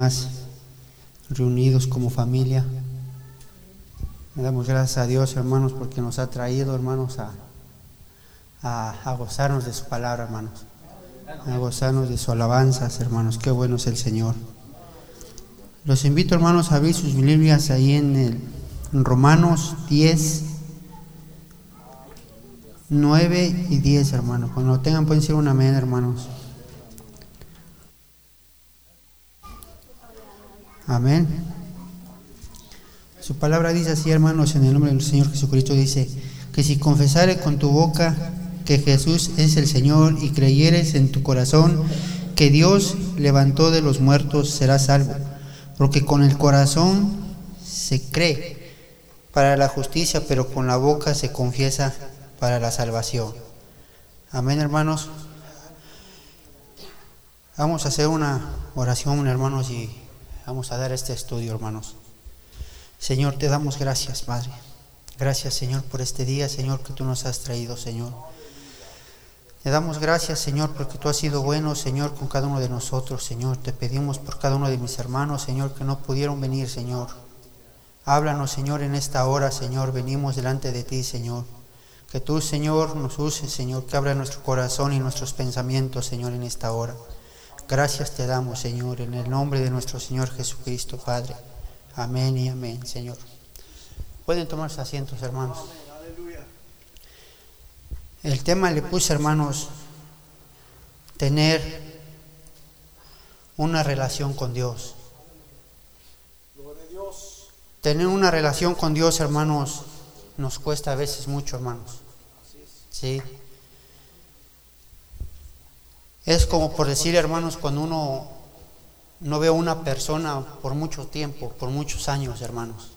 más reunidos como familia. Le damos gracias a Dios, hermanos, porque nos ha traído, hermanos, a, a, gozarnos de su palabra, hermanos. A gozarnos de su alabanzas, hermanos. Qué bueno es el Señor. Los invito, hermanos, a abrir sus Biblias ahí en, el, en Romanos 10, 9 y 10, hermanos. Cuando lo tengan, pueden decir un amén, hermanos. Amén. Su palabra dice así, hermanos, en el nombre del Señor Jesucristo, dice, que si confesare con tu boca que Jesús es el Señor y creyeres en tu corazón que Dios levantó de los muertos, serás salvo. Porque con el corazón se cree para la justicia, pero con la boca se confiesa para la salvación. Amén, hermanos. Vamos a hacer una oración, hermanos, y Vamos a dar este estudio, hermanos. Señor, te damos gracias, Padre. Gracias, Señor, por este día, Señor, que tú nos has traído, Señor. Te damos gracias, Señor, porque tú has sido bueno, Señor, con cada uno de nosotros, Señor. Te pedimos por cada uno de mis hermanos, Señor, que no pudieron venir, Señor. Háblanos, Señor, en esta hora, Señor. Venimos delante de ti, Señor. Que tú, Señor, nos uses, Señor, que abra nuestro corazón y nuestros pensamientos, Señor, en esta hora. Gracias te damos, Señor, en el nombre de nuestro Señor Jesucristo, Padre. Amén y amén, Señor. Pueden tomarse asientos, hermanos. El tema le puse, hermanos, tener una relación con Dios. Tener una relación con Dios, hermanos, nos cuesta a veces mucho, hermanos. Sí. Es como por decir, hermanos, cuando uno no ve a una persona por mucho tiempo, por muchos años, hermanos.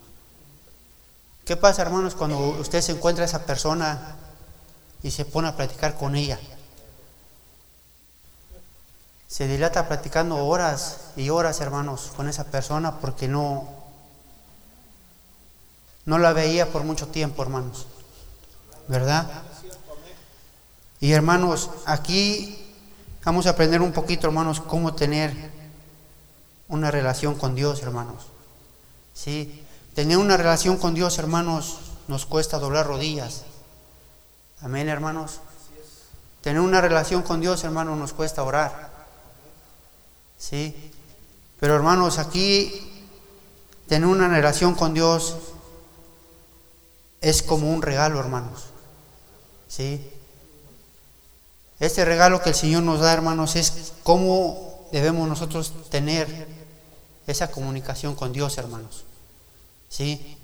¿Qué pasa, hermanos, cuando usted se encuentra a esa persona y se pone a platicar con ella? Se dilata platicando horas y horas, hermanos, con esa persona porque no, no la veía por mucho tiempo, hermanos. ¿Verdad? Y hermanos, aquí Vamos a aprender un poquito, hermanos, cómo tener una relación con Dios, hermanos. Sí, tener una relación con Dios, hermanos, nos cuesta doblar rodillas. Amén, hermanos. Tener una relación con Dios, hermanos, nos cuesta orar. Sí. Pero hermanos, aquí tener una relación con Dios es como un regalo, hermanos. Sí. Este regalo que el Señor nos da, hermanos, es cómo debemos nosotros tener esa comunicación con Dios, hermanos. ¿Sí?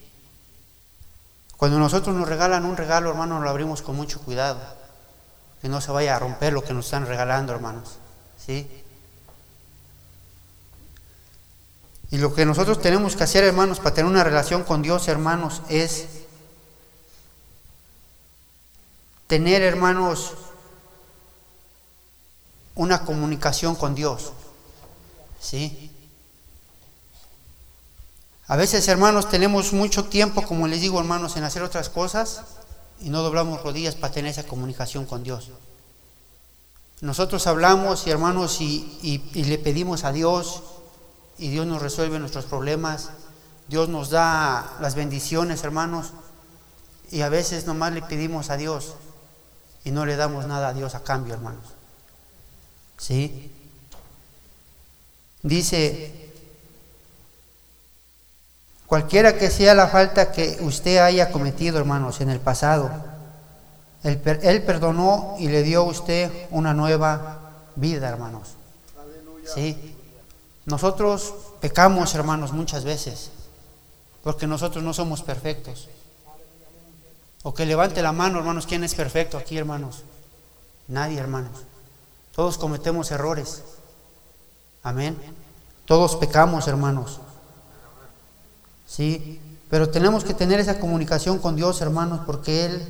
Cuando nosotros nos regalan un regalo, hermanos, lo abrimos con mucho cuidado. Que no se vaya a romper lo que nos están regalando, hermanos. ¿Sí? Y lo que nosotros tenemos que hacer, hermanos, para tener una relación con Dios, hermanos, es tener, hermanos, una comunicación con Dios. ¿Sí? A veces, hermanos, tenemos mucho tiempo, como les digo, hermanos, en hacer otras cosas y no doblamos rodillas para tener esa comunicación con Dios. Nosotros hablamos, y hermanos, y, y le pedimos a Dios y Dios nos resuelve nuestros problemas. Dios nos da las bendiciones, hermanos, y a veces nomás le pedimos a Dios y no le damos nada a Dios a cambio, hermanos. ¿Sí? Dice, cualquiera que sea la falta que usted haya cometido, hermanos, en el pasado, él, él perdonó y le dio a usted una nueva vida, hermanos. ¿Sí? Nosotros pecamos, hermanos, muchas veces, porque nosotros no somos perfectos. O que levante la mano, hermanos, ¿quién es perfecto aquí, hermanos? Nadie, hermanos. Todos cometemos errores. Amén. Todos pecamos, hermanos. Sí, pero tenemos que tener esa comunicación con Dios, hermanos, porque Él,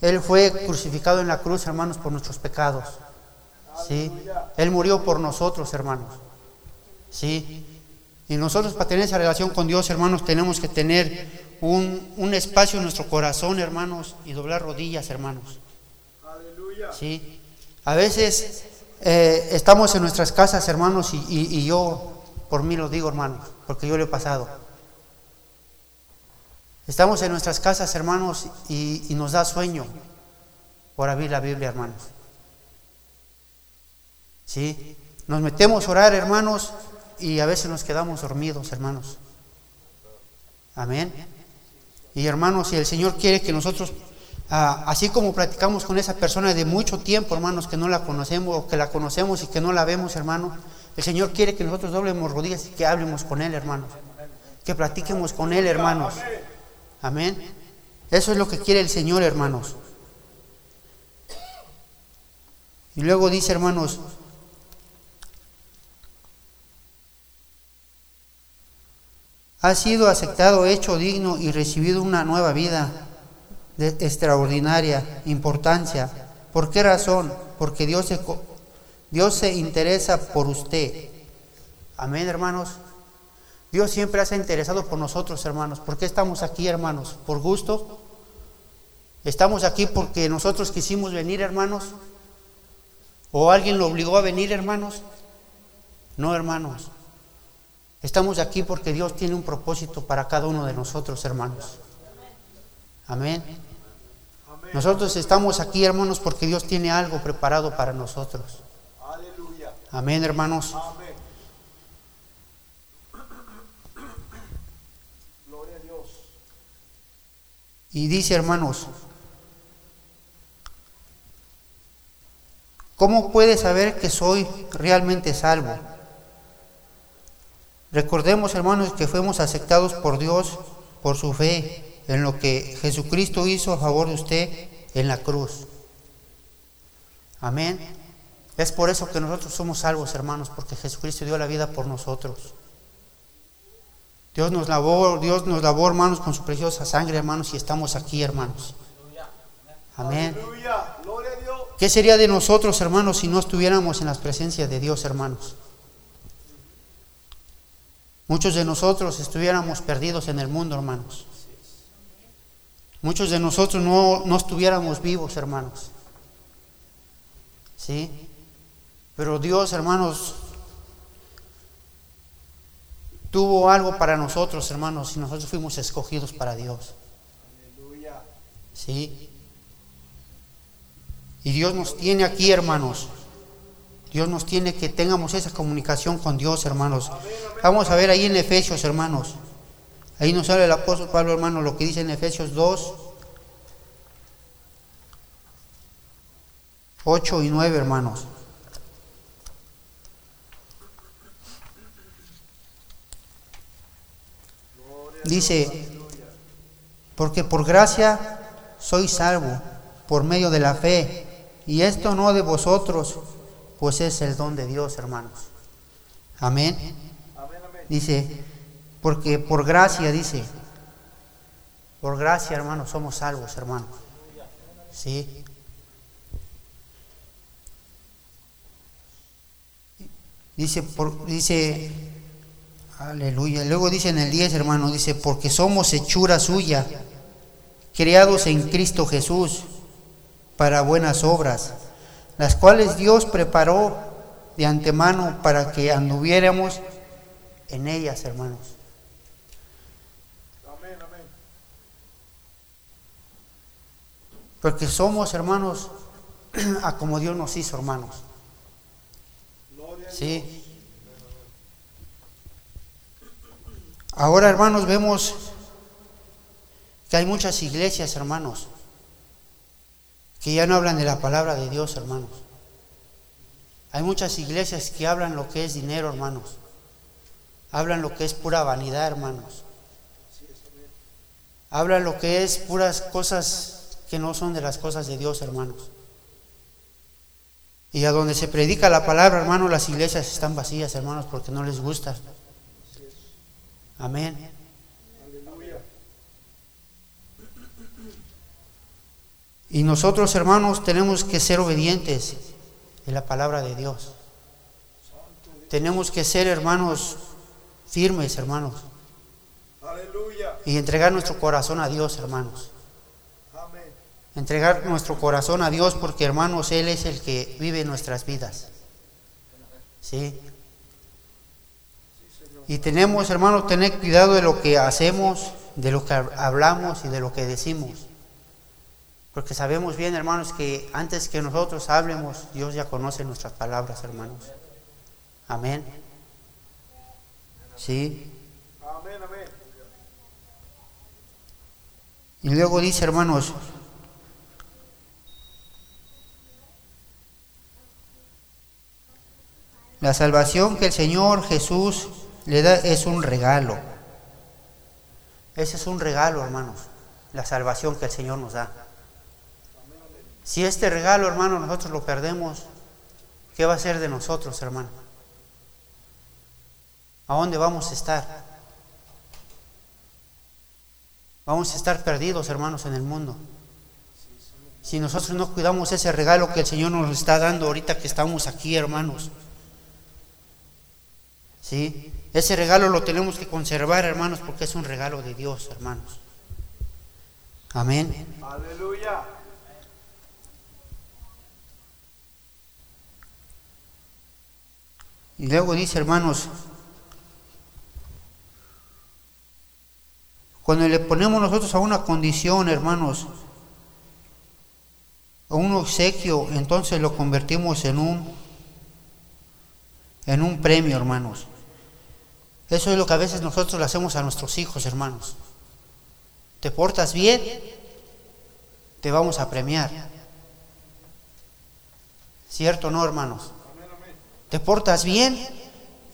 Él fue crucificado en la cruz, hermanos, por nuestros pecados. Sí, Él murió por nosotros, hermanos. Sí, y nosotros para tener esa relación con Dios, hermanos, tenemos que tener un, un espacio en nuestro corazón, hermanos, y doblar rodillas, hermanos. Sí, a veces eh, estamos en nuestras casas, hermanos, y, yo por mí lo digo, hermanos, porque yo lo he pasado. Estamos en nuestras casas, hermanos, y, nos da sueño por abrir la Biblia, hermanos. ¿Sí? Nos metemos a orar, hermanos, y a veces nos quedamos dormidos, hermanos. Amén. Y hermanos, si el Señor quiere que nosotros, ah, así como platicamos con esa persona de mucho tiempo, hermanos, que no la conocemos o que la conocemos y que no la vemos, hermanos, el Señor quiere que nosotros doblemos rodillas y que hablemos con Él, hermanos. Que platiquemos con Él, hermanos. Amén. Eso es lo que quiere el Señor, hermanos. Y luego dice, hermanos, ha sido aceptado, hecho digno y recibido una nueva vida extraordinaria importancia. ¿Por qué razón? Porque Dios se, Dios se interesa por usted. Amén, hermanos. Dios siempre se ha interesado por nosotros, hermanos. ¿Por qué estamos aquí, hermanos? ¿Por gusto? ¿Estamos aquí porque nosotros quisimos venir, hermanos? ¿O alguien lo obligó a venir, hermanos? No, hermanos. Estamos aquí porque Dios tiene un propósito para cada uno de nosotros, hermanos. Amén. Nosotros estamos aquí, hermanos, porque Dios tiene algo preparado para nosotros. Amén, hermanos. Y dice, hermanos, ¿cómo puede saber que soy realmente salvo? Recordemos, hermanos, que fuimos aceptados por Dios por su fe en lo que Jesucristo hizo a favor de usted en la cruz. Amén. Es por eso que nosotros somos salvos, hermanos, porque Jesucristo dio la vida por nosotros. Dios nos lavó, Dios nos lavó, hermanos, con su preciosa sangre, hermanos, y estamos aquí, hermanos. Amén. ¿Qué sería de nosotros, hermanos, si no estuviéramos en las presencias de Dios, hermanos? Muchos de nosotros estuviéramos perdidos en el mundo, hermanos. Muchos de nosotros no, no estuviéramos vivos, hermanos. ¿Sí? Pero Dios, hermanos, tuvo algo para nosotros, hermanos, y nosotros fuimos escogidos para Dios. ¿Sí? Y Dios nos tiene aquí, hermanos. Dios nos tiene que tengamos esa comunicación con Dios, hermanos. Vamos a ver ahí en Efesios, hermanos. Ahí nos sale el apóstol Pablo, hermano, lo que dice en Efesios 2, 8 y 9, hermanos. Dice, porque por gracia soy salvo por medio de la fe, y esto no de vosotros, pues es el don de Dios, hermanos. Amén. Dice, porque por gracia, dice, por gracia, hermanos, somos salvos, hermanos. Sí. Dice, por, dice, aleluya. Luego dice en el 10, hermano, dice, porque somos hechura suya, creados en Cristo Jesús para buenas obras las cuales Dios preparó de antemano para que anduviéramos en ellas, hermanos. Amén, amén. Porque somos, hermanos, a como Dios nos hizo, hermanos. Sí. Ahora, hermanos, vemos que hay muchas iglesias, hermanos, que ya no hablan de la palabra de Dios, hermanos. Hay muchas iglesias que hablan lo que es dinero, hermanos. Hablan lo que es pura vanidad, hermanos. Hablan lo que es puras cosas que no son de las cosas de Dios, hermanos. Y a donde se predica la palabra, hermanos, las iglesias están vacías, hermanos, porque no les gusta. Amén. Y nosotros, hermanos, tenemos que ser obedientes en la palabra de Dios. Tenemos que ser, hermanos, firmes, hermanos. Y entregar nuestro corazón a Dios, hermanos. Entregar nuestro corazón a Dios porque, hermanos, Él es el que vive nuestras vidas. ¿Sí? Y tenemos, hermanos, tener cuidado de lo que hacemos, de lo que hablamos y de lo que decimos. Porque sabemos bien, hermanos, que antes que nosotros hablemos, Dios ya conoce nuestras palabras, hermanos. Amén. ¿Sí? Amén, amén. Y luego dice, hermanos, la salvación que el Señor Jesús le da es un regalo. Ese es un regalo, hermanos, la salvación que el Señor nos da. Si este regalo, hermano, nosotros lo perdemos, ¿qué va a ser de nosotros, hermano? ¿A dónde vamos a estar? Vamos a estar perdidos, hermanos, en el mundo. Si nosotros no cuidamos ese regalo que el Señor nos está dando ahorita que estamos aquí, hermanos. ¿Sí? Ese regalo lo tenemos que conservar, hermanos, porque es un regalo de Dios, hermanos. Amén. Aleluya. Y luego dice, hermanos, cuando le ponemos nosotros a una condición, hermanos, a un obsequio, entonces lo convertimos en un en un premio, hermanos. Eso es lo que a veces nosotros le hacemos a nuestros hijos, hermanos. Te portas bien, te vamos a premiar. ¿Cierto o no, hermanos? te portas bien,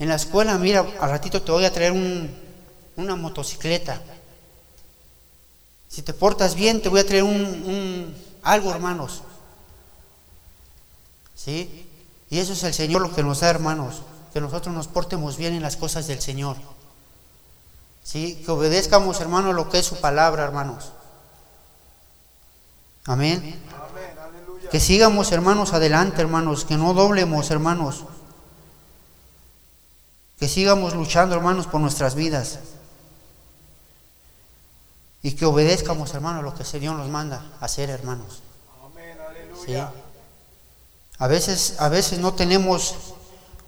en la escuela, mira, al ratito te voy a traer una motocicleta. Si te portas bien, te voy a traer un, algo, hermanos. ¿Sí? Y eso es el Señor lo que nos da, hermanos, que nosotros nos portemos bien en las cosas del Señor. ¿Sí? Que obedezcamos, hermanos, lo que es su palabra, hermanos. Amén. Que sigamos, hermanos, adelante, hermanos, que no doblemos, hermanos. Que sigamos luchando, hermanos, por nuestras vidas. Y que obedezcamos, hermanos, lo que el Señor nos manda hacer, hermanos. Amén, A veces, a veces no tenemos,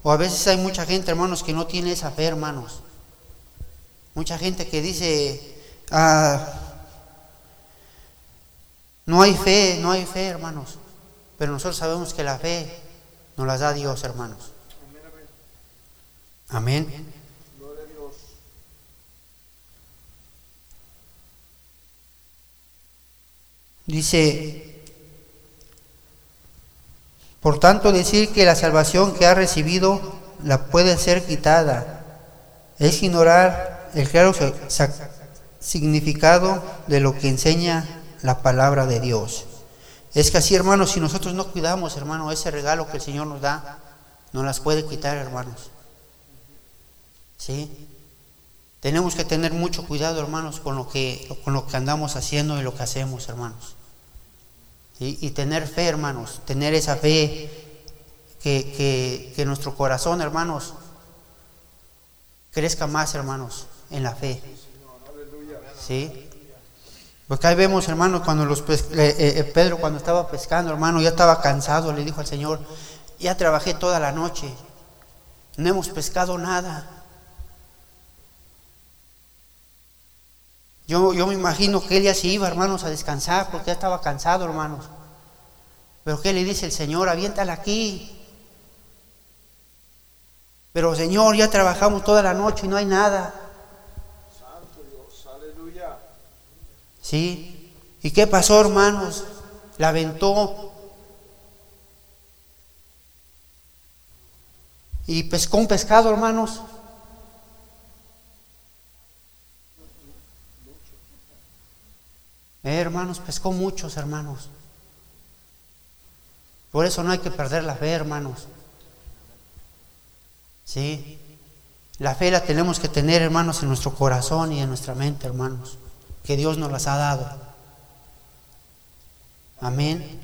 o a veces hay mucha gente, hermanos, que no tiene esa fe, hermanos. Mucha gente que dice, ah, no hay fe, no hay fe, hermanos. Pero nosotros sabemos que la fe nos la da Dios, hermanos. Amén. Dice, por tanto decir que la salvación que ha recibido la puede ser quitada es ignorar el claro significado de lo que enseña la palabra de Dios. Es que así, hermanos, si nosotros no cuidamos, hermano, ese regalo que el Señor nos da, no las puede quitar, hermanos. ¿Sí? Tenemos que tener mucho cuidado, hermanos, con lo que, con lo que andamos haciendo y lo que hacemos, hermanos. Y tener fe, hermanos, tener esa fe que, que, nuestro corazón, hermanos, crezca más, hermanos, en la fe. ¿Sí? Porque ahí vemos, hermanos, cuando los eh, eh, Pedro cuando estaba pescando, hermano, ya estaba cansado, le dijo al Señor, ya trabajé toda la noche, no hemos pescado nada. Yo, me imagino que él ya se iba, hermanos, a descansar porque ya estaba cansado, hermanos. Pero ¿qué le dice el Señor? Aviéntala aquí. Pero Señor, ya trabajamos toda la noche y no hay nada. Santo Dios, aleluya. ¿Sí? ¿Y qué pasó, hermanos? La aventó. Y pescó un pescado, hermanos. Eh, hermanos, pescó muchos hermanos. Por eso no hay que perder la fe, hermanos. Sí. La fe la tenemos que tener, hermanos, en nuestro corazón y en nuestra mente, hermanos. Que Dios nos las ha dado. Amén.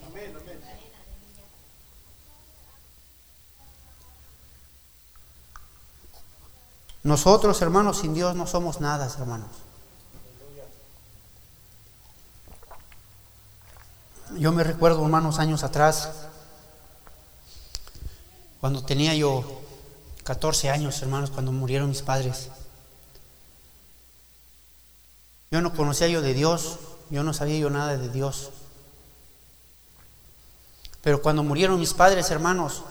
Nosotros, hermanos, sin Dios no somos nada, hermanos. Yo me recuerdo, hermanos, años atrás, cuando tenía yo 14 años, hermanos, cuando murieron mis padres. Yo no conocía yo de Dios, yo no sabía yo nada de Dios. Pero cuando murieron mis padres, hermanos,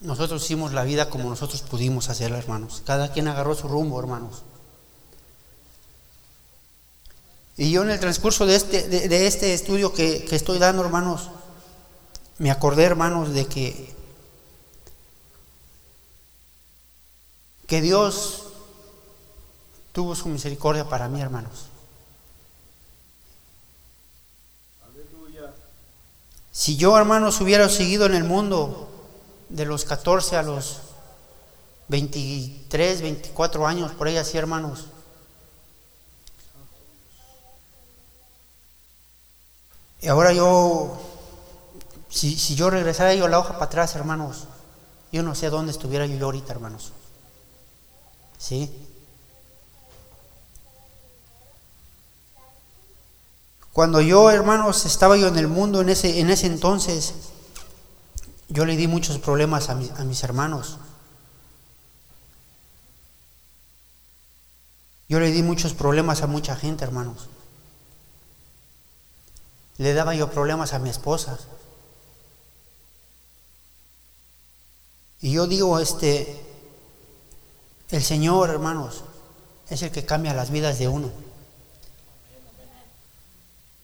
nosotros hicimos la vida como nosotros pudimos hacerla, hermanos. Cada quien agarró su rumbo, hermanos. Y yo en el transcurso de este, de, este estudio que, que estoy dando, hermanos, me acordé, hermanos, de que, que Dios tuvo su misericordia para mí, hermanos. Si yo, hermanos, hubiera seguido en el mundo de los 14 a los 23, 24 años, por ahí así, hermanos, y ahora yo, si, si yo regresara yo la hoja para atrás, hermanos, yo no sé dónde estuviera yo ahorita, hermanos. ¿Sí? Cuando yo, hermanos, estaba yo en el mundo en ese, en ese entonces, yo le di muchos problemas a, a mis hermanos. Yo le di muchos problemas a mucha gente, hermanos. Le daba yo problemas a mi esposa. Y yo digo, este, el Señor, hermanos, es el que cambia las vidas de uno.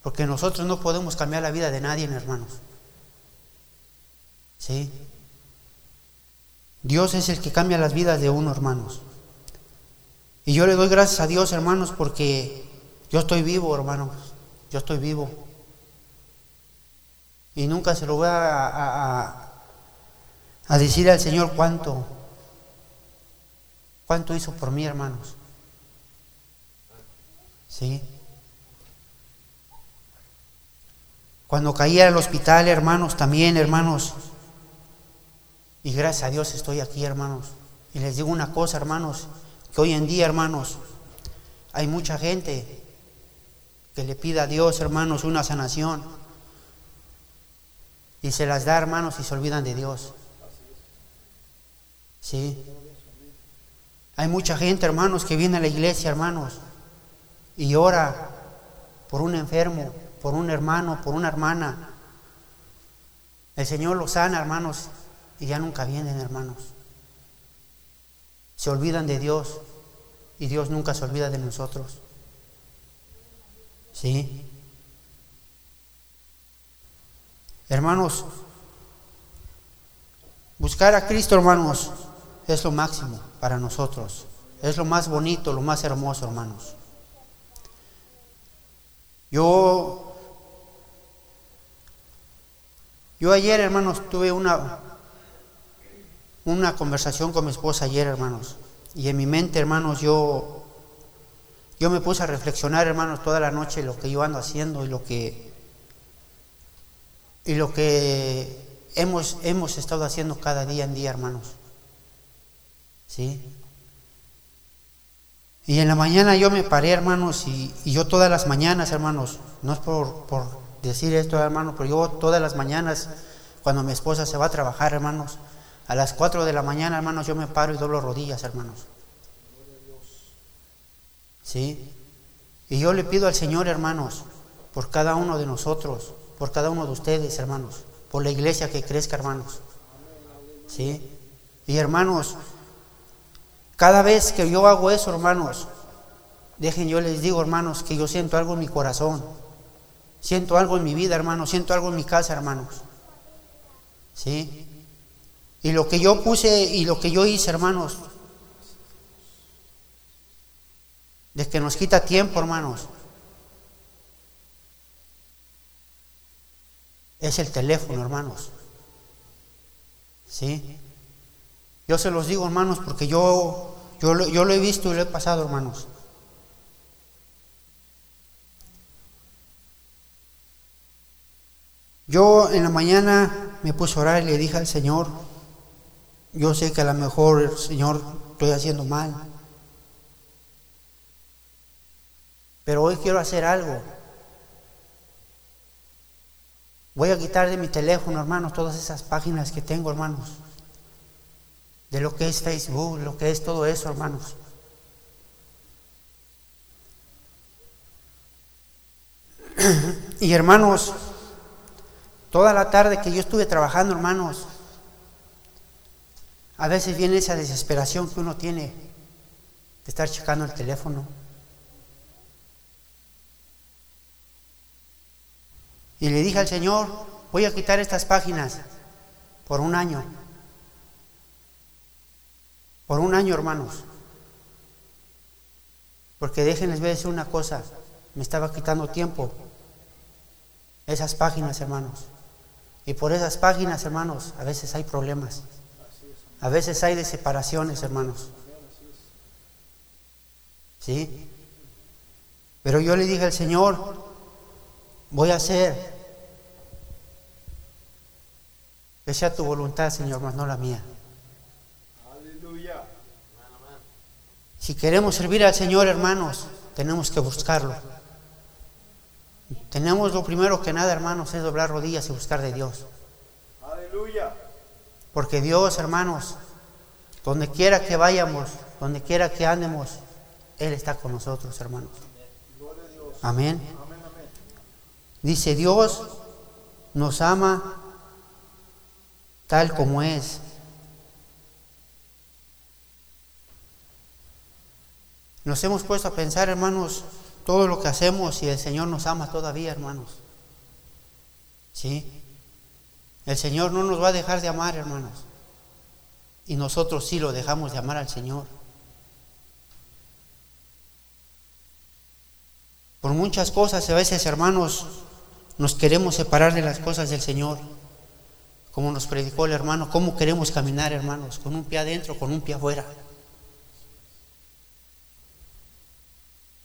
Porque nosotros no podemos cambiar la vida de nadie, hermanos. ¿Sí? Dios es el que cambia las vidas de uno, hermanos. Y yo le doy gracias a Dios, hermanos, porque yo estoy vivo, hermanos. Yo estoy vivo. Y nunca se lo voy a, a, decir al Señor cuánto, cuánto hizo por mí, hermanos. ¿Sí? Cuando caí al hospital, hermanos, también, hermanos. Y gracias a Dios estoy aquí, hermanos. Y les digo una cosa, hermanos, que hoy en día, hermanos, hay mucha gente que le pide a Dios, hermanos, una sanación. Y se las da, hermanos, y se olvidan de Dios. Sí. Hay mucha gente, hermanos, que viene a la iglesia, hermanos, y ora por un enfermo, por un hermano, por una hermana. El Señor los sana, hermanos, y ya nunca vienen, hermanos. Se olvidan de Dios y Dios nunca se olvida de nosotros. ¿Sí? Hermanos, buscar a Cristo, hermanos, es lo máximo para nosotros. Es lo más bonito, lo más hermoso, hermanos. Yo Yo ayer, hermanos, tuve una, una conversación con mi esposa ayer, hermanos. Y en mi mente, hermanos, yo, yo me puse a reflexionar, hermanos, toda la noche lo que yo ando haciendo y lo que, y lo que hemos, hemos estado haciendo cada día en día, hermanos. ¿Sí? Y en la mañana yo me paré, hermanos, y, yo todas las mañanas, hermanos, no es por, por decir esto, hermano, pero yo todas las mañanas, cuando mi esposa se va a trabajar, hermanos, a las 4 de la mañana, hermanos, yo me paro y doblo rodillas, hermanos. ¿Sí? Y yo le pido al Señor, hermanos, por cada uno de nosotros, por cada uno de ustedes, hermanos, por la iglesia que crezca, hermanos. ¿Sí? Y hermanos, cada vez que yo hago eso, hermanos, dejen, yo les digo, hermanos, que yo siento algo en mi corazón Siento algo en mi vida, hermanos. Siento algo en mi casa, hermanos. ¿Sí? Y lo que yo puse y lo que yo hice, hermanos, de que nos quita tiempo, hermanos, es el teléfono, hermanos. ¿Sí? Yo se los digo, hermanos, porque yo, yo, yo lo he visto y lo he pasado, hermanos. Yo en la mañana me puse a orar y le dije al Señor, yo sé que a lo mejor, Señor, estoy haciendo mal, pero hoy quiero hacer algo. Voy a quitar de mi teléfono, hermanos, todas esas páginas que tengo, hermanos. de lo que es Facebook, lo que es todo eso, hermanos. Y hermanos, toda la tarde que yo estuve trabajando, hermanos, a veces viene esa desesperación que uno tiene de estar checando el teléfono. Y le dije al Señor, voy a quitar estas páginas por un año. Por un año, hermanos. Porque déjenles ver una cosa, me estaba quitando tiempo. Esas páginas, hermanos. Y por esas páginas, hermanos, a veces hay problemas. A veces hay de separaciones, hermanos. ¿Sí? Pero yo le dije al Señor, voy a hacer que sea tu voluntad, Señor, más no la mía. Aleluya. Si queremos servir al Señor, hermanos, tenemos que buscarlo. Tenemos lo primero que nada, hermanos, es doblar rodillas y buscar de Dios. Aleluya. Porque Dios, hermanos, donde quiera que vayamos, donde quiera que andemos, Él está con nosotros, hermanos. Amén. Dice Dios nos ama tal como es. Nos hemos puesto a pensar, hermanos, todo lo que hacemos y el Señor nos ama todavía, hermanos. ¿Sí? El Señor no nos va a dejar de amar, hermanos. Y nosotros sí lo dejamos de amar al Señor. Por muchas cosas a veces, hermanos, nos queremos separar de las cosas del Señor. Como nos predicó el hermano, ¿cómo queremos caminar, hermanos? Con un pie adentro, con un pie afuera.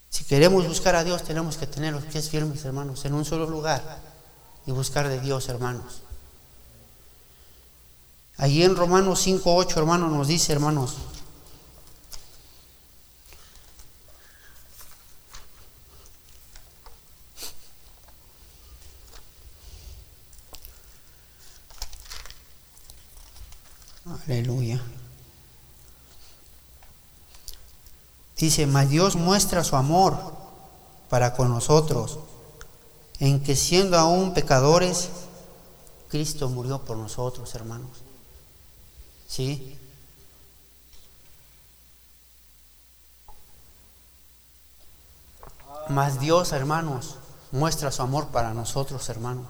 Si queremos buscar a Dios, tenemos que tener los pies firmes, hermanos, en un solo lugar y buscar de Dios, hermanos. Allí en Romanos 5.8, hermanos, nos dice, hermanos, Aleluya. Dice, mas Dios muestra su amor para con nosotros, en que siendo aún pecadores, Cristo murió por nosotros, hermanos. ¿Sí? Mas Dios, hermanos, muestra su amor para nosotros, hermanos.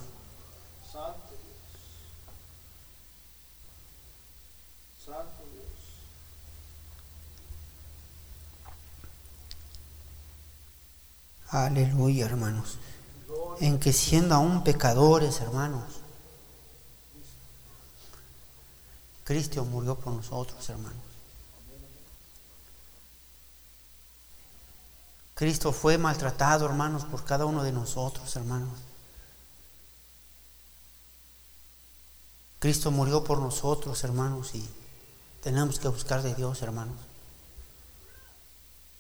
Aleluya, hermanos. En que siendo aún pecadores, hermanos, Cristo murió por nosotros, hermanos. Cristo fue maltratado, hermanos, por cada uno de nosotros, hermanos. Cristo murió por nosotros, hermanos, y tenemos que buscar de Dios, hermanos.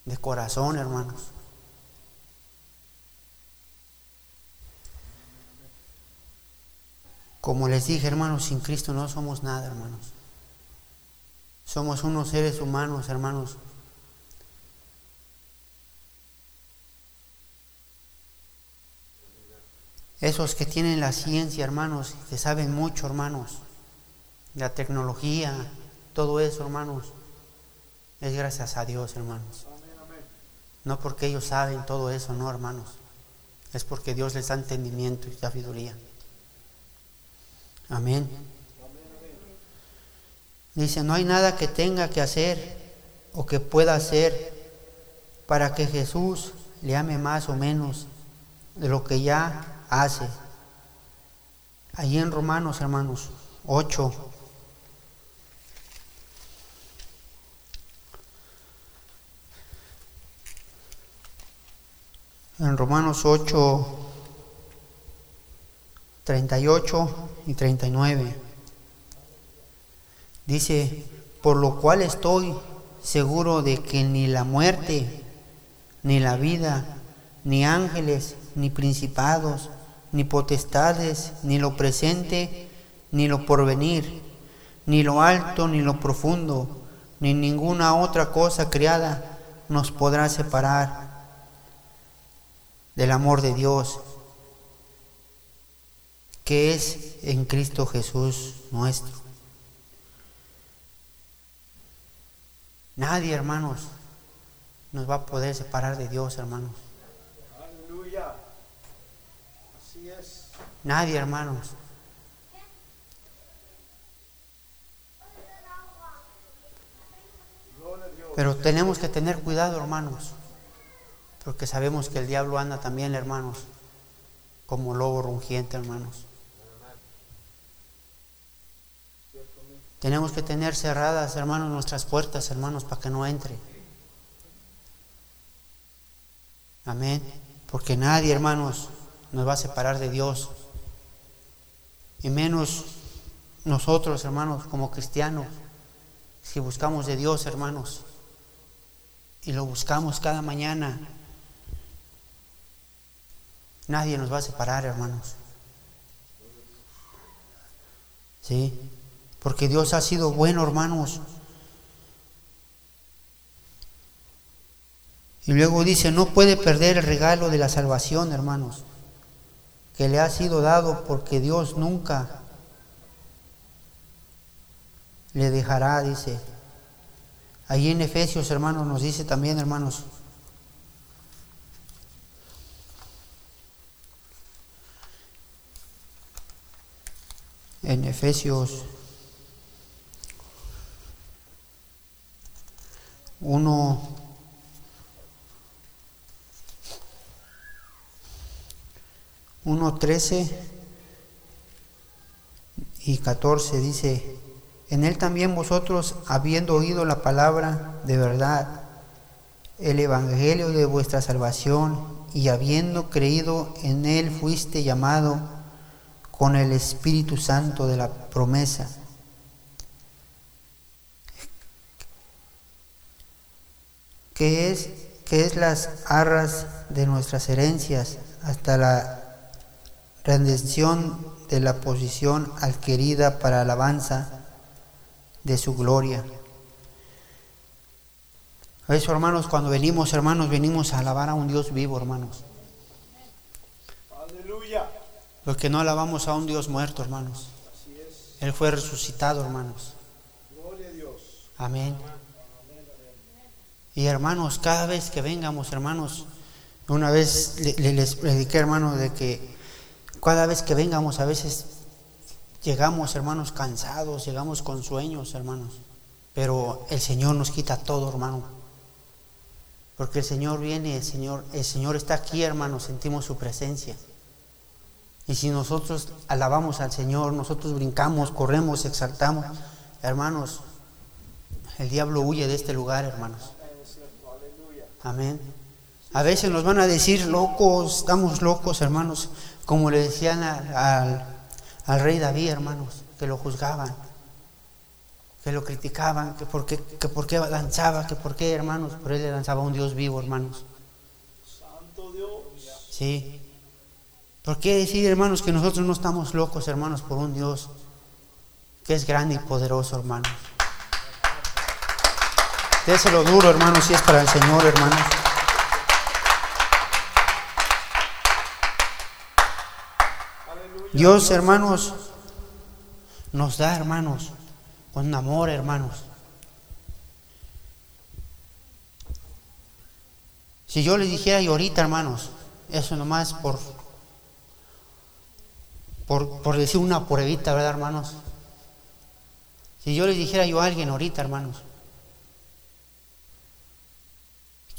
De corazón, hermanos. Como les dije, hermanos, sin Cristo no somos nada, hermanos. Somos unos seres humanos, hermanos. Esos que tienen la ciencia, hermanos, que saben mucho, hermanos. La tecnología, todo eso, hermanos. Es gracias a Dios, hermanos. No porque ellos saben todo eso, no, hermanos. Es porque Dios les da entendimiento y sabiduría. Amén. Dice, no hay nada que tenga que hacer o que pueda hacer para que Jesús le ame más o menos de lo que ya hace. Allí en Romanos, hermanos, 8. En Romanos 8, 38 y 39. Dice, por lo cual estoy seguro de que ni la muerte, ni la vida, ni ángeles, ni principados, ni potestades, ni lo presente, ni lo porvenir, ni lo alto, ni lo profundo, ni ninguna otra cosa creada nos podrá separar del amor de Dios que es en Cristo Jesús nuestro. Nadie, hermanos, nos va a poder separar de Dios, hermanos. Aleluya. Así es. Nadie, hermanos. Pero tenemos que tener cuidado, hermanos, porque sabemos que el diablo anda también, hermanos, como lobo rungiente, hermanos. Tenemos que tener cerradas, hermanos, nuestras puertas, hermanos, para que no entre. Amén. Porque nadie, hermanos, nos va a separar de Dios. Y menos nosotros, hermanos, como cristianos, si buscamos de Dios, hermanos y lo buscamos cada mañana, nadie nos va a separar, hermanos. ¿Sí? Porque Dios ha sido bueno, hermanos. Y luego dice, no puede perder el regalo de la salvación, hermanos, que le ha sido dado porque Dios nunca le dejará, dice, Allí en Efesios, hermanos, nos dice también, hermanos, en Efesios 1, 1, 13 y 14 dice, en él también vosotros, habiendo oído la palabra de verdad, el evangelio de vuestra salvación, y habiendo creído en él, fuiste llamado con el Espíritu Santo de la promesa. Que es, que es las arras de nuestras herencias hasta la redención de la posición adquirida para alabanza de su gloria. Eso, hermanos, cuando venimos, hermanos, venimos a alabar a un Dios vivo, hermanos. Aleluya. Porque no alabamos a un Dios muerto, hermanos. Él fue resucitado, hermanos. Gloria a Dios. Amén. Y hermanos, cada vez que vengamos, hermanos, una vez les prediqué, hermanos, de que cada vez que vengamos, a veces Llegamos, hermanos, cansados, llegamos con sueños, hermanos. Pero el Señor nos quita todo, hermano. Porque el Señor viene, el Señor, el Señor está aquí, hermanos, sentimos su presencia. Y si nosotros alabamos al Señor, nosotros brincamos, corremos, exaltamos, hermanos, el diablo huye de este lugar, hermanos. Amén. A veces nos van a decir locos, estamos locos, hermanos, como le decían al al rey David, hermanos, que lo juzgaban, que lo criticaban, que por qué, que por qué danzaba, que por qué, hermanos, por él le danzaba un Dios vivo, hermanos. Santo Dios. Sí. ¿Por qué decir, hermanos, que nosotros no estamos locos, hermanos, por un Dios que es grande y poderoso, hermanos? Déselo duro, hermanos, si es para el Señor, hermanos. Dios, hermanos, nos da, hermanos, con amor, hermanos. Si yo les dijera y ahorita, hermanos, eso nomás por, por, por decir una pruebita, ¿verdad, hermanos? Si yo les dijera yo a alguien ahorita, hermanos,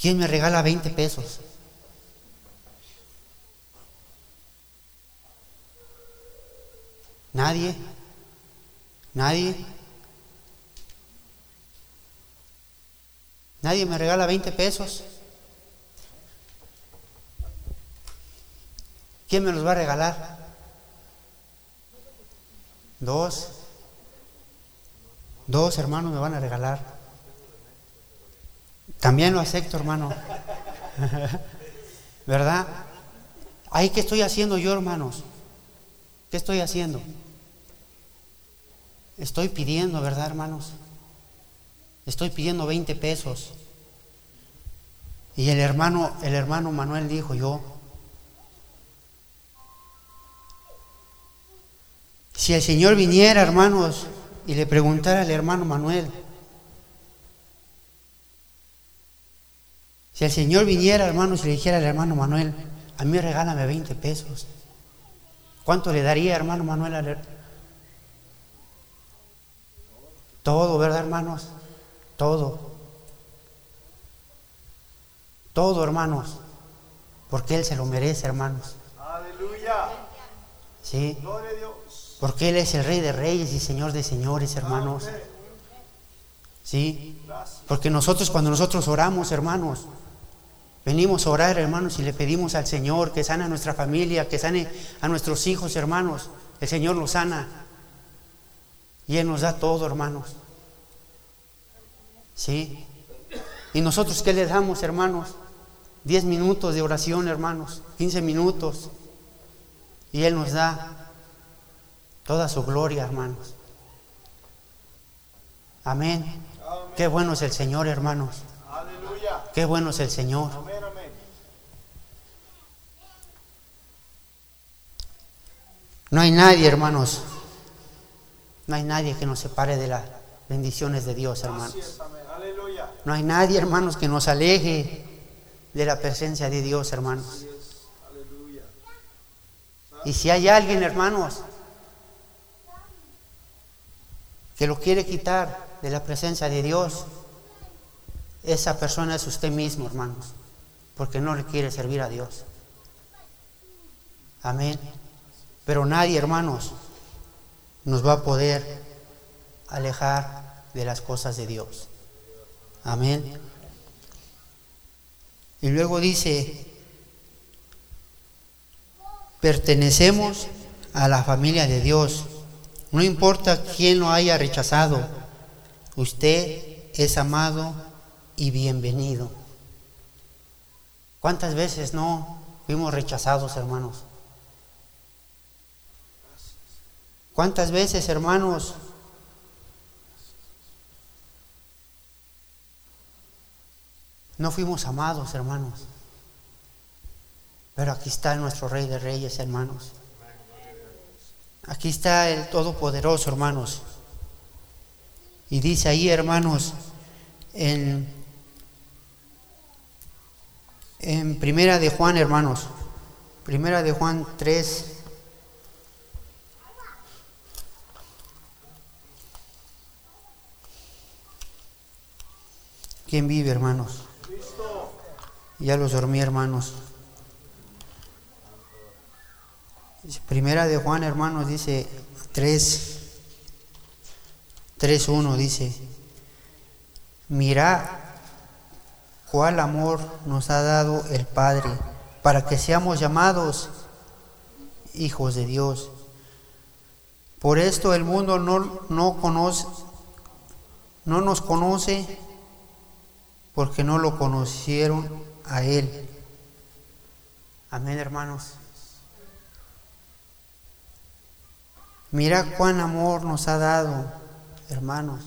¿quién me regala 20 pesos? Nadie. Nadie. Nadie me regala 20 pesos. ¿Quién me los va a regalar? Dos. Dos hermanos me van a regalar. También lo acepto, hermano. ¿Verdad? Ahí qué estoy haciendo yo, hermanos. ¿Qué estoy haciendo? Estoy pidiendo, ¿verdad, hermanos? Estoy pidiendo 20 pesos. Y el hermano, el hermano Manuel dijo, yo, si el Señor viniera, hermanos, y le preguntara al hermano Manuel, si el Señor viniera, hermanos, y le dijera al hermano Manuel, a mí regálame 20 pesos, ¿cuánto le daría, hermano Manuel? Al... Todo, ¿verdad, hermanos? Todo. Todo, hermanos. Porque Él se lo merece, hermanos. Aleluya. Sí. Gloria a Dios. Porque Él es el Rey de Reyes y Señor de Señores, hermanos. Sí. Porque nosotros, cuando nosotros oramos, hermanos, venimos a orar, hermanos, y le pedimos al Señor que sane a nuestra familia, que sane a nuestros hijos, hermanos. El Señor nos sana. Y Él nos da todo, hermanos. ¿Sí? ¿Y nosotros qué le damos, hermanos? Diez minutos de oración, hermanos. Quince minutos. Y Él nos da toda su gloria, hermanos. Amén. Qué bueno es el Señor, hermanos. Qué bueno es el Señor. Amén, amén. No hay nadie, hermanos. No hay nadie que nos separe de las bendiciones de Dios, hermanos. No hay nadie, hermanos, que nos aleje de la presencia de Dios, hermanos. Y si hay alguien, hermanos, que lo quiere quitar de la presencia de Dios, esa persona es usted mismo, hermanos, porque no le quiere servir a Dios. Amén. Pero nadie, hermanos, nos va a poder alejar de las cosas de Dios. Amén. Y luego dice, pertenecemos a la familia de Dios. No importa quién lo haya rechazado, usted es amado y bienvenido. ¿Cuántas veces no fuimos rechazados, hermanos? ¿Cuántas veces, hermanos, no fuimos amados, hermanos? Pero aquí está nuestro Rey de Reyes, hermanos. Aquí está el Todopoderoso, hermanos. Y dice ahí, hermanos, en, en Primera de Juan, hermanos, Primera de Juan 3, ¿Quién vive, hermanos? Ya los dormí, hermanos. Primera de Juan, hermanos, dice 3, 3.1, dice, mira cuál amor nos ha dado el Padre para que seamos llamados hijos de Dios. Por esto el mundo no, no conoce, no nos conoce porque no lo conocieron a Él. Amén, hermanos. Mira cuán amor nos ha dado, hermanos.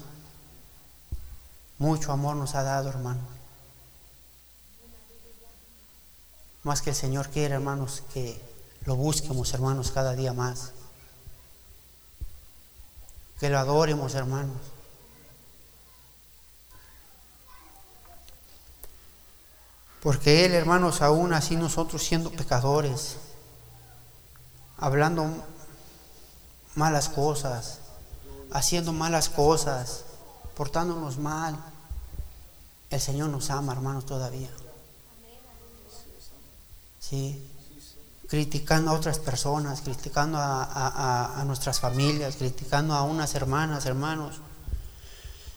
Mucho amor nos ha dado, hermanos. Más que el Señor quiere, hermanos, que lo busquemos, hermanos, cada día más. Que lo adoremos, hermanos. Porque Él, hermanos, aún así nosotros siendo pecadores, hablando malas cosas, haciendo malas cosas, portándonos mal, el Señor nos ama, hermanos, todavía. Sí. Criticando a otras personas, criticando a, a, nuestras familias, criticando a unas hermanas, hermanos.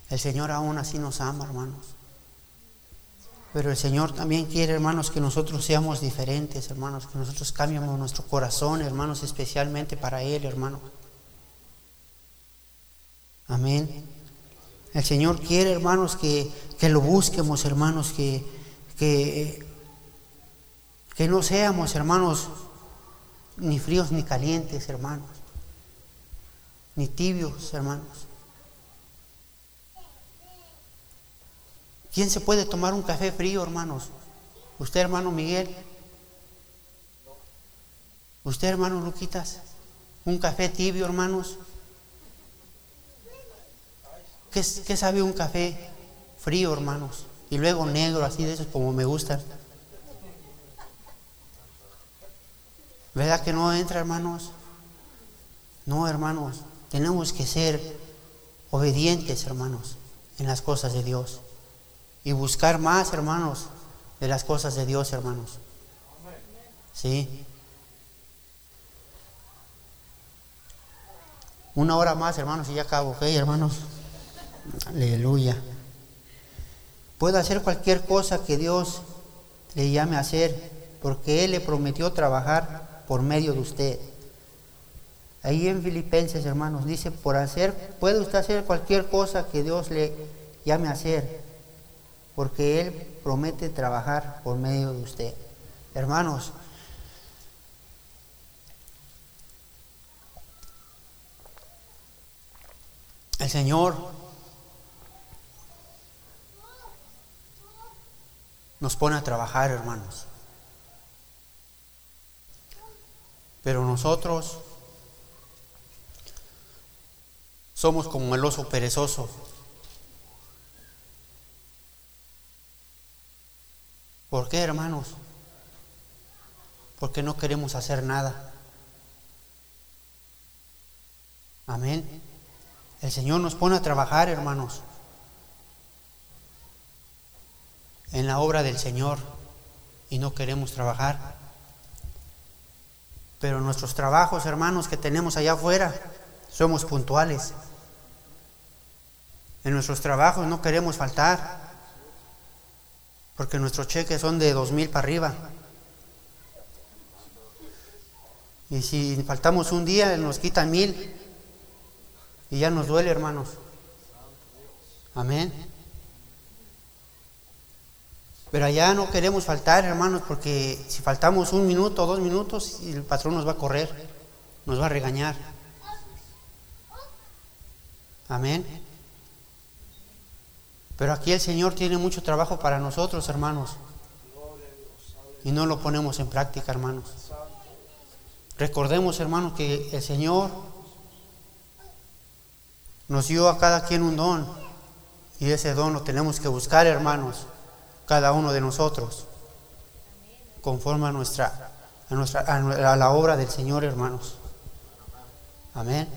El Señor aún así nos ama, hermanos. Pero el Señor también quiere, hermanos, que nosotros seamos diferentes, hermanos, que nosotros cambiemos nuestro corazón, hermanos, especialmente para Él, hermano. Amén. El Señor quiere, hermanos, que, que lo busquemos, hermanos, que, que, que no seamos, hermanos, ni fríos ni calientes, hermanos. ni tibios, hermanos. ¿Quién se puede tomar un café frío, hermanos? ¿Usted, hermano Miguel? ¿Usted, hermano Luquitas? ¿Un café tibio, hermanos? ¿Qué, sabe un café frío, hermanos? Y luego negro, así de esos como me gustan. ¿Verdad que no entra, hermanos? No, hermanos. Tenemos que ser obedientes, hermanos, en las cosas de Dios. Y buscar más, hermanos, de las cosas de Dios, hermanos. ¿Sí? Una hora más, hermanos, y ya acabo, ¿ok, hermanos? Aleluya. Puede hacer cualquier cosa que Dios le llame a hacer, porque Él le prometió trabajar por medio de usted. Ahí en Filipenses, hermanos, dice, por hacer, puede usted hacer cualquier cosa que Dios le llame a hacer, porque Él promete trabajar por medio de usted. Hermanos, el Señor nos pone a trabajar, hermanos. Pero nosotros somos como el oso perezoso. ¿Por qué, hermanos? Porque no queremos hacer nada. Amén. El Señor nos pone a trabajar, hermanos, en la obra del Señor y no queremos trabajar. Pero nuestros trabajos, hermanos, que tenemos allá afuera, somos puntuales. En nuestros trabajos no queremos faltar porque nuestros cheques son de dos mil para arriba. Y si faltamos un día, nos quitan mil. Y ya nos duele, hermanos. Amén. Pero allá no queremos faltar, hermanos, porque si faltamos un minuto o dos minutos, el patrón nos va a correr, nos va a regañar. Amén. Pero aquí el Señor tiene mucho trabajo para nosotros, hermanos. Y no lo ponemos en práctica, hermanos. Recordemos, hermanos, que el Señor nos dio a cada quien un don. Y ese don lo tenemos que buscar, hermanos, cada uno de nosotros. Conforme a nuestra, a, nuestra, a la obra del Señor, hermanos. Amén.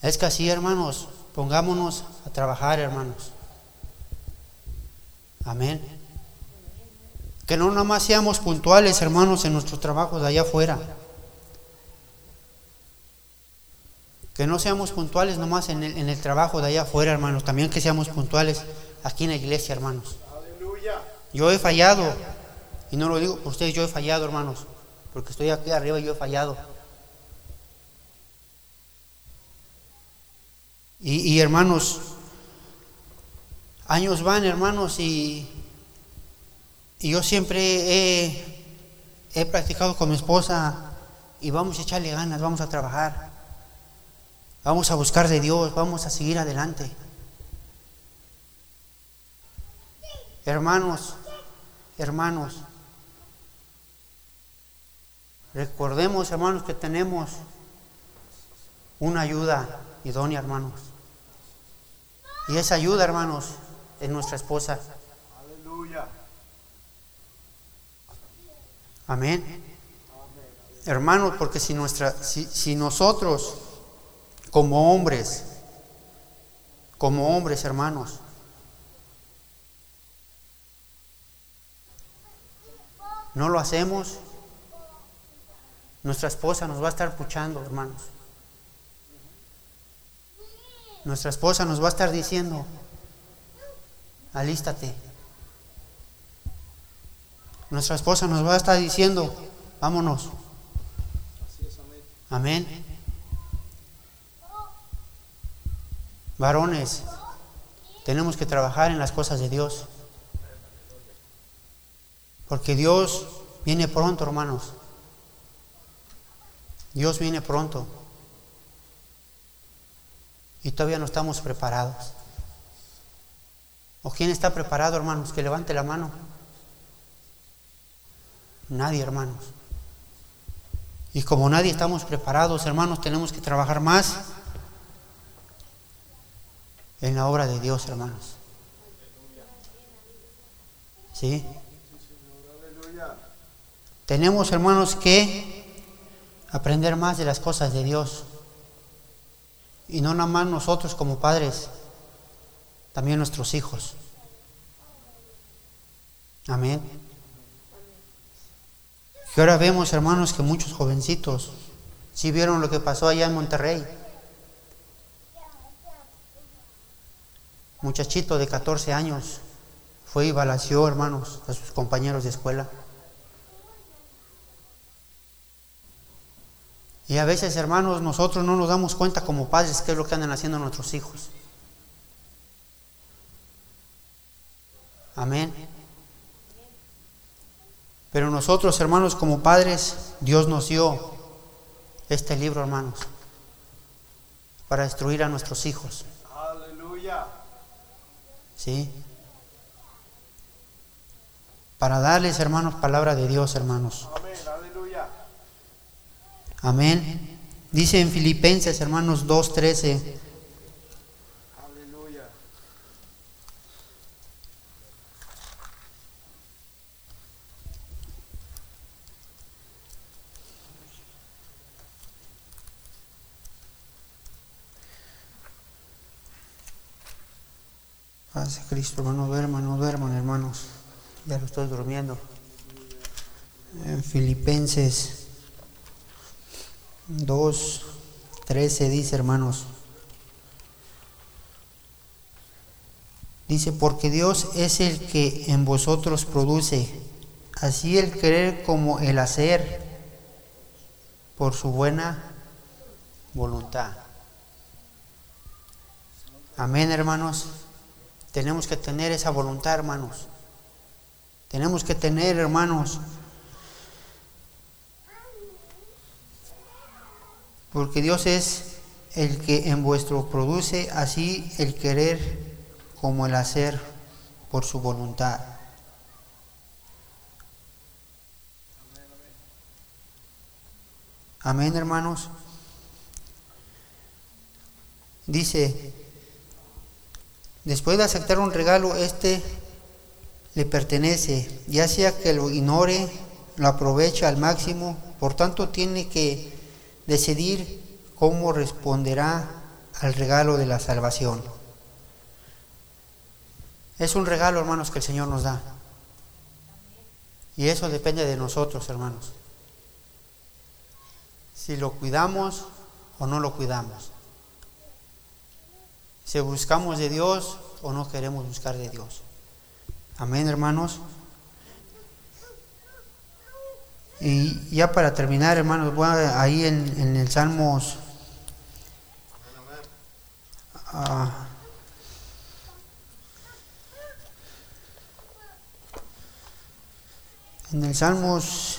Es que así, hermanos, pongámonos a trabajar, hermanos. Amén. Que no nada más seamos puntuales, hermanos, en nuestros trabajos de allá afuera. Que no seamos puntuales nomás en el, en el trabajo de allá afuera, hermanos. También que seamos puntuales aquí en la iglesia, hermanos. Yo he fallado. Y no lo digo por ustedes, yo he fallado, hermanos. Porque estoy aquí arriba y yo he fallado. Y, y hermanos, Años van, hermanos, y, yo siempre he, he practicado con mi esposa y vamos a echarle ganas, vamos a trabajar, vamos a buscar de Dios, vamos a seguir adelante. Hermanos, hermanos, recordemos, hermanos, que tenemos una ayuda idónea, hermanos. Y esa ayuda, hermanos, es nuestra esposa. Aleluya. Amén. Hermanos, porque si, nuestra, si, si nosotros, como hombres, como hombres, hermanos, no lo hacemos, nuestra esposa nos va a estar puchando, hermanos. Nuestra esposa nos va a estar diciendo, alístate. Nuestra esposa nos va a estar diciendo, vámonos. Amén. Varones, tenemos que trabajar en las cosas de Dios. Porque Dios viene pronto, hermanos. Dios viene pronto. y todavía no estamos preparados. ¿O quién está preparado, hermanos? Que levante la mano. Nadie, hermanos. Y como nadie estamos preparados, hermanos, tenemos que trabajar más en la obra de Dios, hermanos. ¿Sí? Tenemos, hermanos, que aprender más de las cosas de Dios. Y no nada más nosotros como padres, también nuestros hijos. Amén. Y ahora vemos, hermanos, que muchos jovencitos, si vieron lo que pasó allá en Monterrey. Muchachito de 14 años fue y balació, hermanos, a sus compañeros de escuela. Y a veces, hermanos, nosotros no nos damos cuenta como padres qué es lo que andan haciendo nuestros hijos. Amén. Pero nosotros, hermanos, como padres, Dios nos dio este libro, hermanos, para destruir a nuestros hijos. Aleluya. ¿Sí? Para darles, hermanos, palabra de Dios, hermanos. Amén. Aleluya. Amén. Dice en Filipenses, hermanos 2.13, Aleluya. De Cristo, hermano, duerman, no duerman, hermanos. Ya lo estoy durmiendo. En Filipenses 2.13 dice, hermanos. Dice, porque Dios es el que en vosotros produce, así el querer como el hacer, por su buena voluntad. Amén, hermanos. Tenemos que tener esa voluntad, hermanos. Tenemos que tener, hermanos, porque Dios es el que en vuestro produce así el querer como el hacer por su voluntad. Amén, hermanos. Dice, después de aceptar un regalo, este le pertenece, ya sea que lo ignore, lo aproveche al máximo, por tanto tiene que decidir cómo responderá al regalo de la salvación. Es un regalo, hermanos, que el Señor nos da. Y eso depende de nosotros, hermanos. Si lo cuidamos o no lo cuidamos. Si buscamos de Dios o no queremos buscar de Dios. Amén, hermanos. Y ya para terminar, hermanos, voy a- ahí en, el Salmos. ah, en el Salmos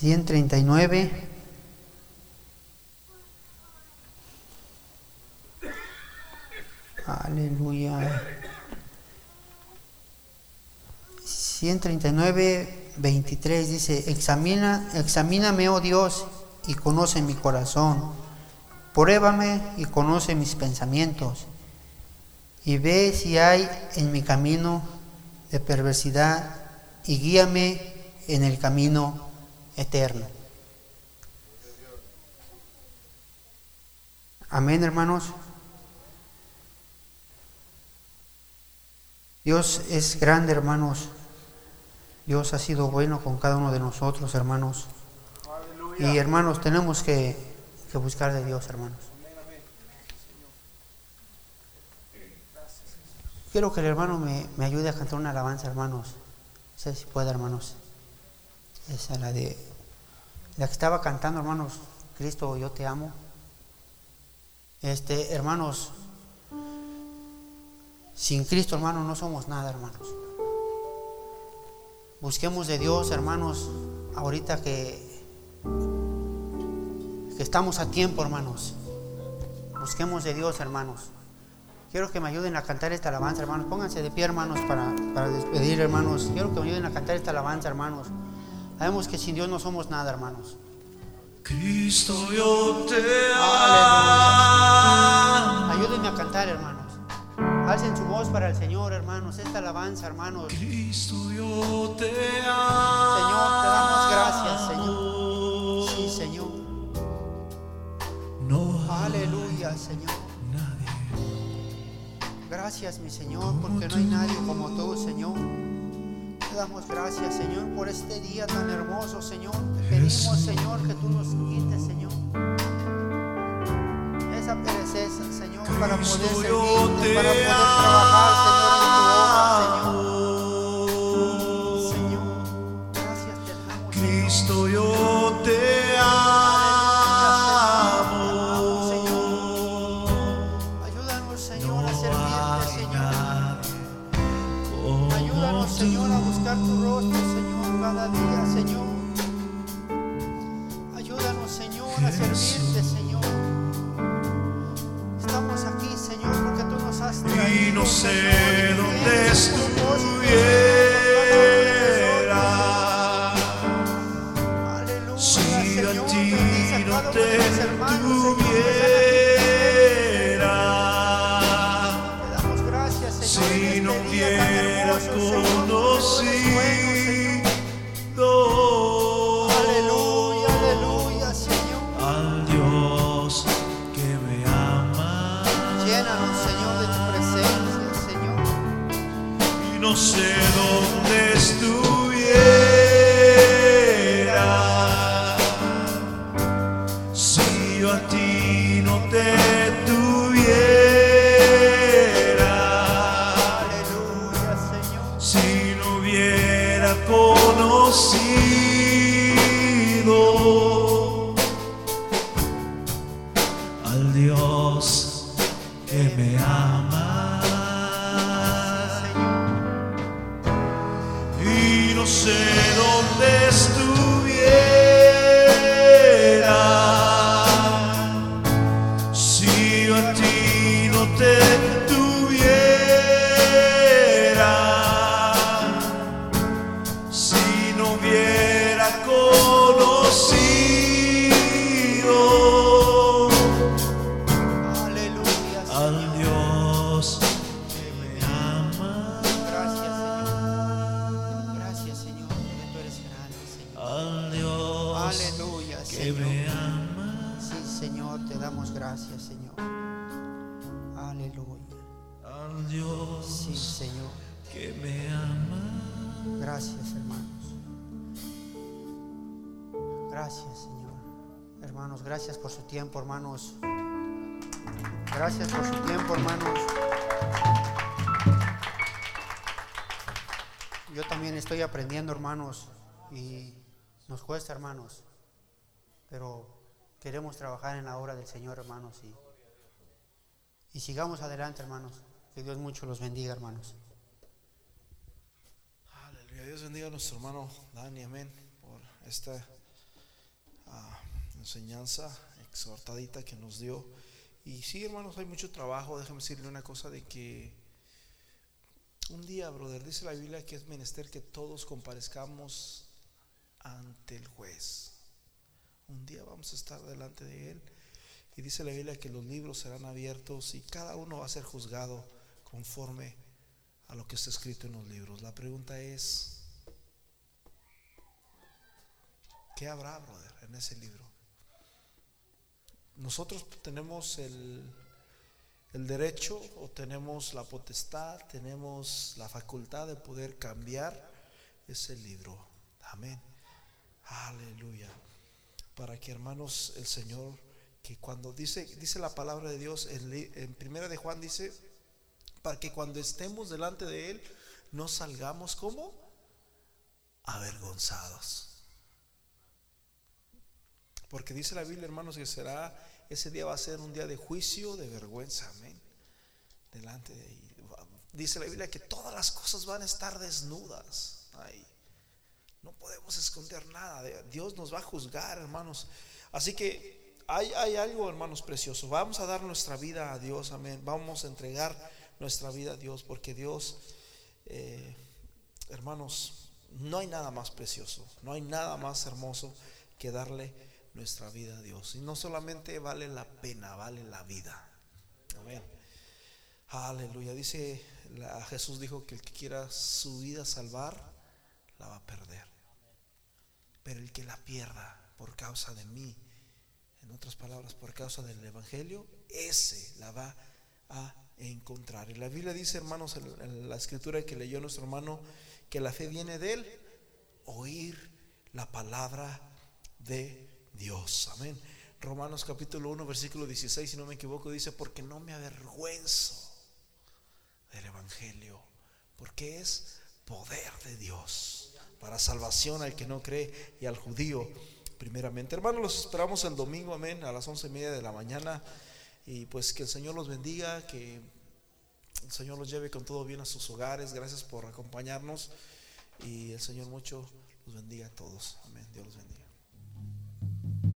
139. Aleluya. 139, 23 dice, Examina, examíname, oh Dios, y conoce mi corazón. Pruébame y conoce mis pensamientos. Y ve si hay en mi camino de perversidad y guíame en el camino eterno. Amén, hermanos. Dios es grande, hermanos. Dios ha sido bueno con cada uno de nosotros, hermanos. Y hermanos, tenemos que, que buscar de Dios, hermanos. Quiero que el hermano me, me ayude a cantar una alabanza, hermanos. No sé si puede, hermanos. Esa la de la que estaba cantando, hermanos. Cristo, yo te amo. Este, hermanos, sin Cristo, hermanos, no somos nada, hermanos. Busquemos de Dios, hermanos, ahorita que, que estamos a tiempo, hermanos. busquemos de Dios, hermanos. Quiero que me ayuden a cantar esta alabanza, hermanos. Pónganse de pie, hermanos, para, para despedir, hermanos. Quiero que me ayuden a cantar esta alabanza, hermanos. Sabemos que sin Dios no somos nada, hermanos. Cristo, yo te Aleluya. amo. Ayúdenme a cantar, hermanos. Alcen su voz para el Señor, hermanos. Esta alabanza, hermanos. Cristo, yo te amo. Señor, te damos gracias, Señor. Sí, Señor. No Aleluya, Señor. nadie Gracias, mi Señor, porque no hay nadie como tú, Señor. Te damos gracias, Señor, por este día tan hermoso, Señor. Te pedimos, Señor, que tú nos quites, Señor. Para poder te para poder trabajar, bendice a no Señor. que me ama Gracias, hermanos. Gracias, Señor. Hermanos, gracias por su tiempo, hermanos. Gracias por su tiempo, hermanos. Yo también estoy aprendiendo, hermanos, y nos cuesta, hermanos, pero queremos trabajar en la obra del Señor, hermanos, y, y sigamos adelante, hermanos. Que Dios mucho los bendiga, hermanos. Aleluya. Dios bendiga a nuestro hermano Dani, amén, por esta ah, enseñanza exhortadita que nos dio. Y sí, hermanos, hay mucho trabajo. Déjame decirle una cosa de que un día, brother, dice la Biblia que es menester que todos comparezcamos ante el juez. Un día vamos a estar delante de él. Y dice la Biblia que los libros serán abiertos y cada uno va a ser juzgado conforme a lo que está escrito en los libros. La pregunta es, ¿qué habrá, brother, en ese libro? Nosotros tenemos el, el derecho o tenemos la potestad, tenemos la facultad de poder cambiar ese libro. Amén. Aleluya. Para que hermanos, el Señor, que cuando dice, dice la palabra de Dios en, en primera de Juan dice, para que cuando estemos delante de Él no salgamos como avergonzados. Porque dice la Biblia, hermanos, que será, ese día va a ser un día de juicio, de vergüenza, amén. Delante de. Dice la Biblia que todas las cosas van a estar desnudas. No podemos esconder nada. Dios nos va a juzgar, hermanos. Así que hay, hay algo, hermanos, precioso. Vamos a dar nuestra vida a Dios, amén. Vamos a entregar nuestra vida a Dios, porque Dios, eh, hermanos, no hay nada más precioso, no hay nada más hermoso que darle nuestra vida a Dios. Y no solamente vale la pena, vale la vida. Amén. Aleluya. Dice Jesús dijo que el que quiera su vida salvar, la va a perder. Pero el que la pierda por causa de mí, en otras palabras, por causa del Evangelio, ese la va a encontrar. Y la Biblia dice, hermanos, en, la escritura que leyó nuestro hermano, que la fe viene de oír la palabra de Dios. Amén. Romanos capítulo 1, versículo 16, si no me equivoco, dice, porque no me avergüenzo del Evangelio, porque es poder de Dios para salvación al que no cree y al judío primeramente. Hermanos, los esperamos el domingo, amén, a las once y media de la mañana. Y pues que el Señor los bendiga, que el Señor los lleve con todo bien a sus hogares. Gracias por acompañarnos. Y el Señor mucho los bendiga a todos. Amén. Dios los bendiga.